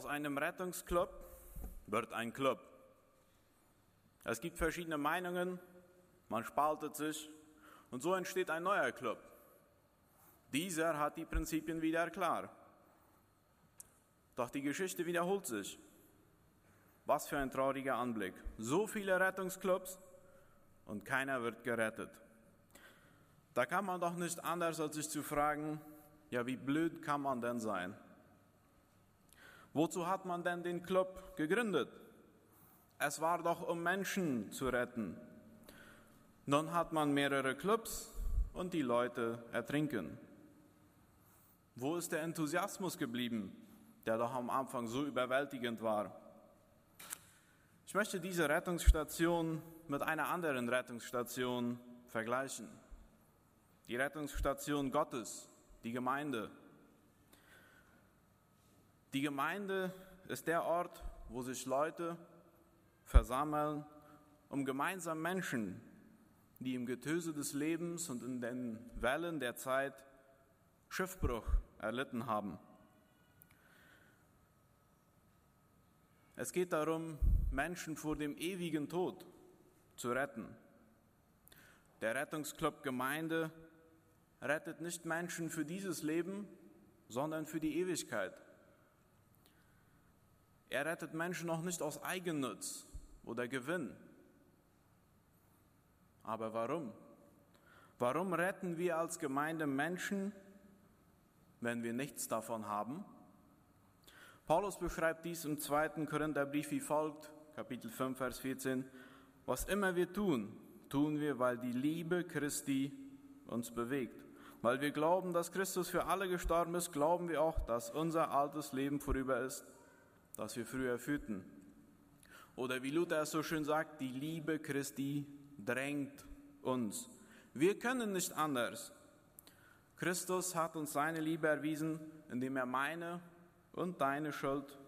Aus einem Rettungsclub wird ein Club. Es gibt verschiedene Meinungen, man spaltet sich und so entsteht ein neuer Club. Dieser hat die Prinzipien wieder klar. Doch die Geschichte wiederholt sich. Was für ein trauriger Anblick. So viele Rettungsclubs und keiner wird gerettet. Da kann man doch nicht anders, als sich zu fragen, ja, wie blöd kann man denn sein? Wozu hat man denn den Club gegründet? Es war doch, um Menschen zu retten. Nun hat man mehrere Clubs und die Leute ertrinken. Wo ist der Enthusiasmus geblieben, der doch am Anfang so überwältigend war? Ich möchte diese Rettungsstation mit einer anderen Rettungsstation vergleichen. Die Rettungsstation Gottes, die Gemeinde. Die Gemeinde ist der Ort, wo sich Leute versammeln, um gemeinsam Menschen, die im Getöse des Lebens und in den Wellen der Zeit Schiffbruch erlitten haben. Es geht darum, Menschen vor dem ewigen Tod zu retten. Der Rettungsclub Gemeinde rettet nicht Menschen für dieses Leben, sondern für die Ewigkeit. Er rettet Menschen noch nicht aus Eigennutz oder Gewinn. Aber warum? Warum retten wir als Gemeinde Menschen, wenn wir nichts davon haben? Paulus beschreibt dies im zweiten Korintherbrief wie folgt, Kapitel 5, Vers 14. Was immer wir tun, tun wir, weil die Liebe Christi uns bewegt. Weil wir glauben, dass Christus für alle gestorben ist, glauben wir auch, dass unser altes Leben vorüber ist das wir früher führten. Oder wie Luther so schön sagt, die Liebe Christi drängt uns. Wir können nicht anders. Christus hat uns seine Liebe erwiesen, indem er meine und deine Schuld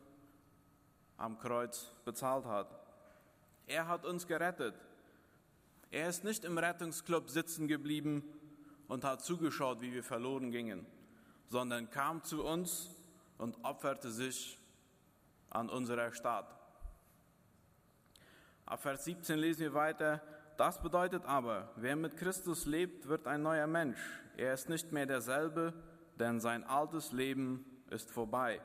am Kreuz bezahlt hat. Er hat uns gerettet. Er ist nicht im Rettungsclub sitzen geblieben und hat zugeschaut, wie wir verloren gingen, sondern kam zu uns und opferte sich an unserer Stadt. Ab Vers 17 lesen wir weiter, das bedeutet aber, wer mit Christus lebt, wird ein neuer Mensch. Er ist nicht mehr derselbe, denn sein altes Leben ist vorbei.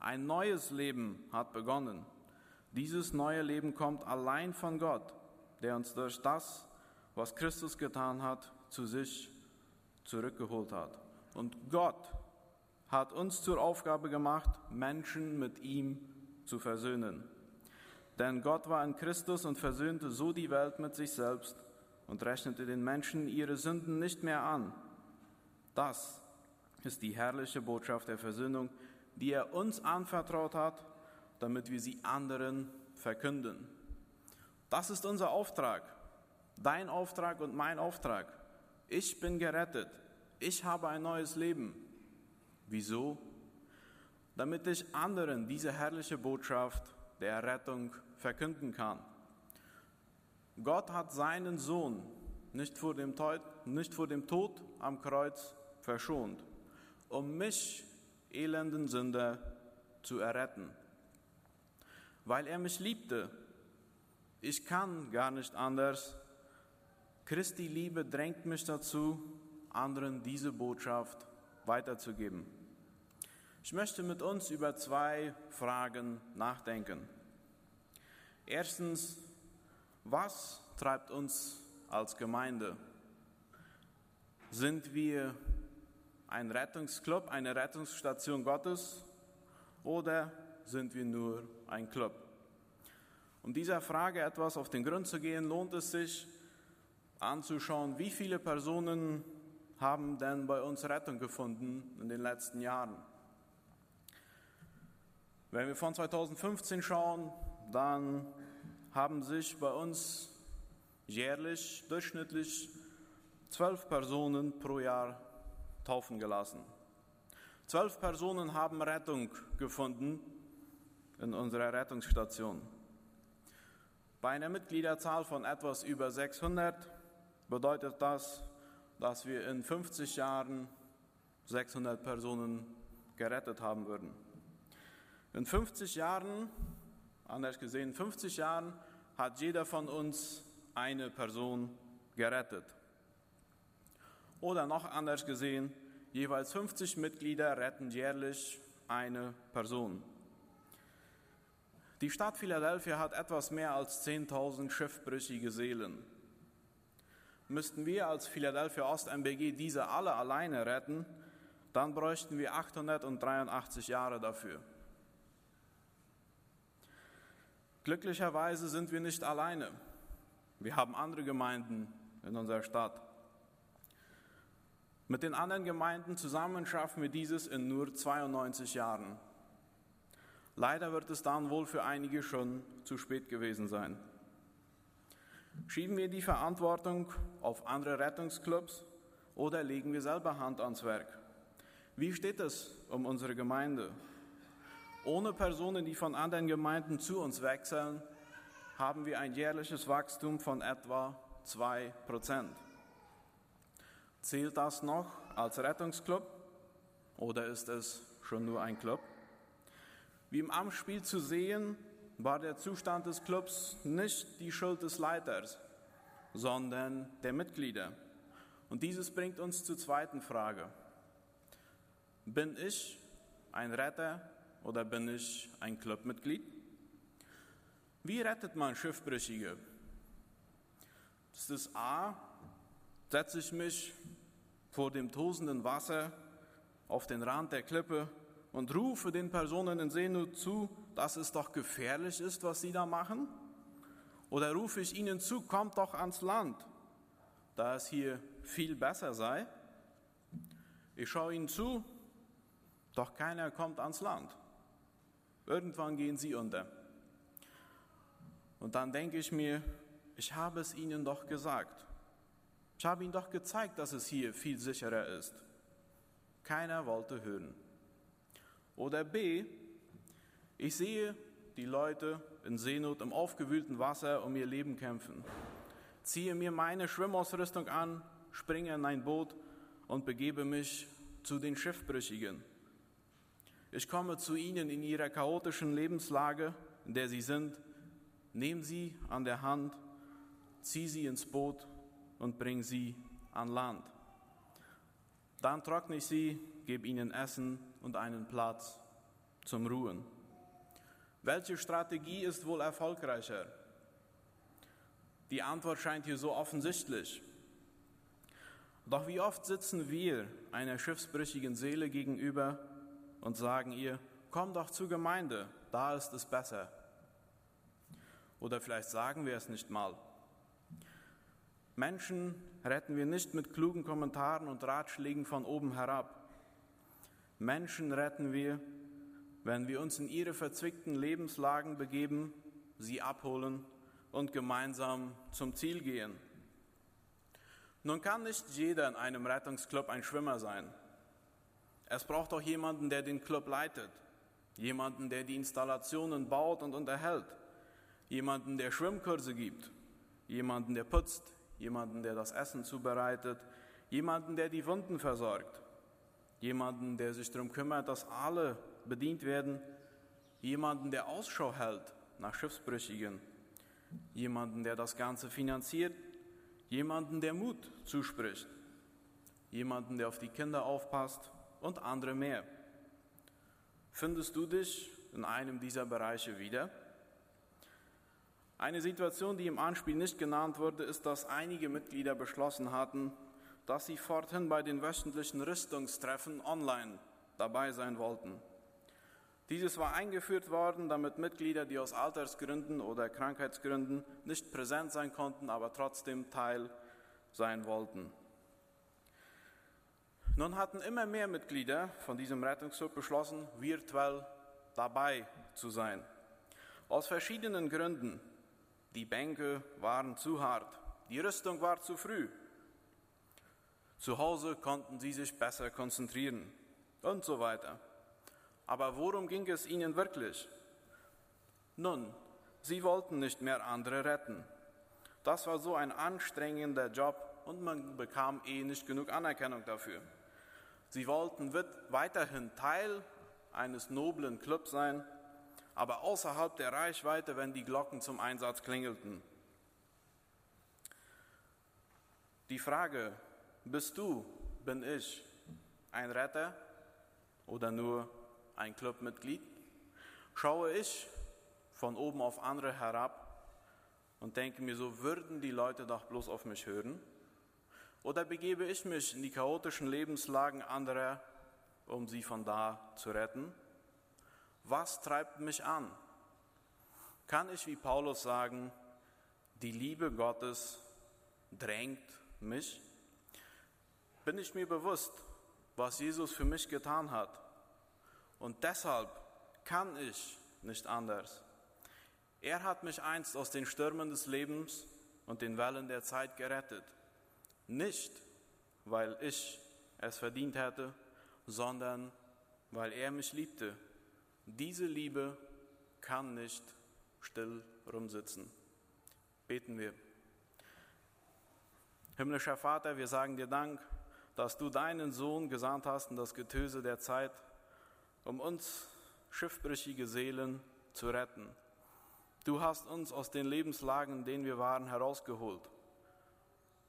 Ein neues Leben hat begonnen. Dieses neue Leben kommt allein von Gott, der uns durch das, was Christus getan hat, zu sich zurückgeholt hat. Und Gott hat uns zur Aufgabe gemacht, Menschen mit ihm zu versöhnen. Denn Gott war in Christus und versöhnte so die Welt mit sich selbst und rechnete den Menschen ihre Sünden nicht mehr an. Das ist die herrliche Botschaft der Versöhnung, die er uns anvertraut hat, damit wir sie anderen verkünden. Das ist unser Auftrag, dein Auftrag und mein Auftrag. Ich bin gerettet, ich habe ein neues Leben. Wieso? Damit ich anderen diese herrliche Botschaft der Rettung verkünden kann. Gott hat seinen Sohn nicht vor dem Tod, nicht vor dem Tod am Kreuz verschont, um mich, elenden Sünder, zu erretten. Weil er mich liebte. Ich kann gar nicht anders. Christi Liebe drängt mich dazu, anderen diese Botschaft weiterzugeben. Ich möchte mit uns über zwei Fragen nachdenken. Erstens, was treibt uns als Gemeinde? Sind wir ein Rettungsclub, eine Rettungsstation Gottes oder sind wir nur ein Club? Um dieser Frage etwas auf den Grund zu gehen, lohnt es sich anzuschauen, wie viele Personen haben denn bei uns Rettung gefunden in den letzten Jahren. Wenn wir von 2015 schauen, dann haben sich bei uns jährlich durchschnittlich zwölf Personen pro Jahr taufen gelassen. Zwölf Personen haben Rettung gefunden in unserer Rettungsstation. Bei einer Mitgliederzahl von etwas über 600 bedeutet das, dass wir in 50 Jahren 600 Personen gerettet haben würden. In 50 Jahren, anders gesehen, 50 Jahren hat jeder von uns eine Person gerettet. Oder noch anders gesehen, jeweils 50 Mitglieder retten jährlich eine Person. Die Stadt Philadelphia hat etwas mehr als 10.000 schiffbrüchige Seelen. Müssten wir als Philadelphia Ost MBG diese alle alleine retten, dann bräuchten wir 883 Jahre dafür. Glücklicherweise sind wir nicht alleine. Wir haben andere Gemeinden in unserer Stadt. Mit den anderen Gemeinden zusammen schaffen wir dieses in nur 92 Jahren. Leider wird es dann wohl für einige schon zu spät gewesen sein. Schieben wir die Verantwortung auf andere Rettungsclubs oder legen wir selber Hand ans Werk? Wie steht es um unsere Gemeinde? Ohne Personen, die von anderen Gemeinden zu uns wechseln, haben wir ein jährliches Wachstum von etwa 2%. Zählt das noch als Rettungsclub oder ist es schon nur ein Club? Wie im Amtsspiel zu sehen, war der Zustand des Clubs nicht die Schuld des Leiters, sondern der Mitglieder. Und dieses bringt uns zur zweiten Frage. Bin ich ein Retter oder bin ich ein Clubmitglied? Wie rettet man Schiffbrüchige? Das ist A, setze ich mich vor dem tosenden Wasser auf den Rand der Klippe und rufe den Personen in Seenot zu, dass es doch gefährlich ist, was sie da machen? Oder rufe ich ihnen zu, kommt doch ans Land, da es hier viel besser sei? Ich schaue ihnen zu, doch keiner kommt ans Land. Irgendwann gehen sie unter. Und dann denke ich mir, ich habe es ihnen doch gesagt. Ich habe ihnen doch gezeigt, dass es hier viel sicherer ist. Keiner wollte hören. Oder B, ich sehe die Leute in Seenot im aufgewühlten Wasser um ihr Leben kämpfen. Ziehe mir meine Schwimmausrüstung an, springe in ein Boot und begebe mich zu den Schiffbrüchigen. Ich komme zu ihnen in ihrer chaotischen Lebenslage, in der sie sind, nehme sie an der Hand, ziehe sie ins Boot und bringe sie an Land. Dann trockne ich sie, gebe ihnen Essen und einen Platz zum Ruhen. Welche Strategie ist wohl erfolgreicher? Die Antwort scheint hier so offensichtlich. Doch wie oft sitzen wir einer schiffsbrüchigen Seele gegenüber und sagen ihr, komm doch zur Gemeinde, da ist es besser. Oder vielleicht sagen wir es nicht mal. Menschen retten wir nicht mit klugen Kommentaren und Ratschlägen von oben herab. Menschen retten wir, wenn wir uns in ihre verzwickten Lebenslagen begeben, sie abholen und gemeinsam zum Ziel gehen. Nun kann nicht jeder in einem Rettungsclub ein Schwimmer sein. Es braucht auch jemanden, der den Club leitet, jemanden, der die Installationen baut und unterhält, jemanden, der Schwimmkurse gibt, jemanden, der putzt, jemanden, der das Essen zubereitet, jemanden, der die Wunden versorgt, jemanden, der sich darum kümmert, dass alle bedient werden, jemanden, der Ausschau hält nach Schiffsbrüchigen, jemanden, der das Ganze finanziert, jemanden, der Mut zuspricht, jemanden, der auf die Kinder aufpasst, und andere mehr. Findest du dich in einem dieser Bereiche wieder? Eine Situation, die im Anspiel nicht genannt wurde, ist, dass einige Mitglieder beschlossen hatten, dass sie forthin bei den wöchentlichen Rüstungstreffen online dabei sein wollten. Dieses war eingeführt worden, damit Mitglieder, die aus Altersgründen oder Krankheitsgründen nicht präsent sein konnten, aber trotzdem Teil sein wollten. Nun hatten immer mehr Mitglieder von diesem Rettungsclub beschlossen, virtuell dabei zu sein. Aus verschiedenen Gründen. Die Bänke waren zu hart, die Rüstung war zu früh. Zu Hause konnten sie sich besser konzentrieren und so weiter. Aber worum ging es ihnen wirklich? Nun, sie wollten nicht mehr andere retten. Das war so ein anstrengender Job und man bekam eh nicht genug Anerkennung dafür. Sie wollten weiterhin Teil eines noblen Clubs sein, aber außerhalb der Reichweite, wenn die Glocken zum Einsatz klingelten. Die Frage, bist du, bin ich ein Retter oder nur ein Clubmitglied? Schaue ich von oben auf andere herab und denke mir so, würden die Leute doch bloß auf mich hören? Oder begebe ich mich in die chaotischen Lebenslagen anderer, um sie von da zu retten? Was treibt mich an? Kann ich wie Paulus sagen, die Liebe Gottes drängt mich? Bin ich mir bewusst, was Jesus für mich getan hat? Und deshalb kann ich nicht anders. Er hat mich einst aus den Stürmen des Lebens und den Wellen der Zeit gerettet. Nicht, weil ich es verdient hätte, sondern weil er mich liebte. Diese Liebe kann nicht still rumsitzen. Beten wir. Himmlischer Vater, wir sagen dir Dank, dass du deinen Sohn gesandt hast in das Getöse der Zeit, um uns schiffbrüchige Seelen zu retten. Du hast uns aus den Lebenslagen, in denen wir waren, herausgeholt.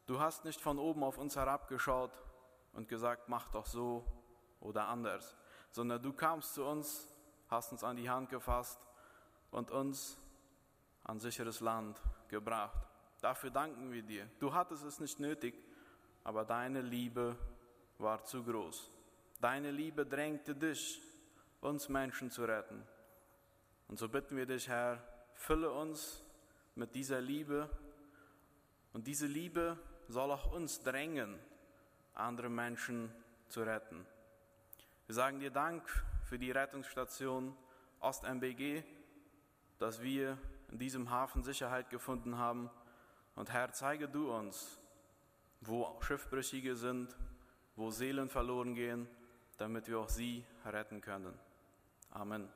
Du hast nicht von oben auf uns herabgeschaut und gesagt, mach doch so oder anders, sondern du kamst zu uns, hast uns an die Hand gefasst und uns an sicheres Land gebracht. Dafür danken wir dir. Du hattest es nicht nötig, aber deine Liebe war zu groß. Deine Liebe drängte dich, uns Menschen zu retten. Und so bitten wir dich, Herr, fülle uns mit dieser Liebe. Und diese Liebe soll auch uns drängen, andere Menschen zu retten. Wir sagen dir Dank für die Rettungsstation Ost-MBG, dass wir in diesem Hafen Sicherheit gefunden haben. Und Herr, zeige du uns, wo Schiffbrüchige sind, wo Seelen verloren gehen, damit wir auch sie retten können. Amen.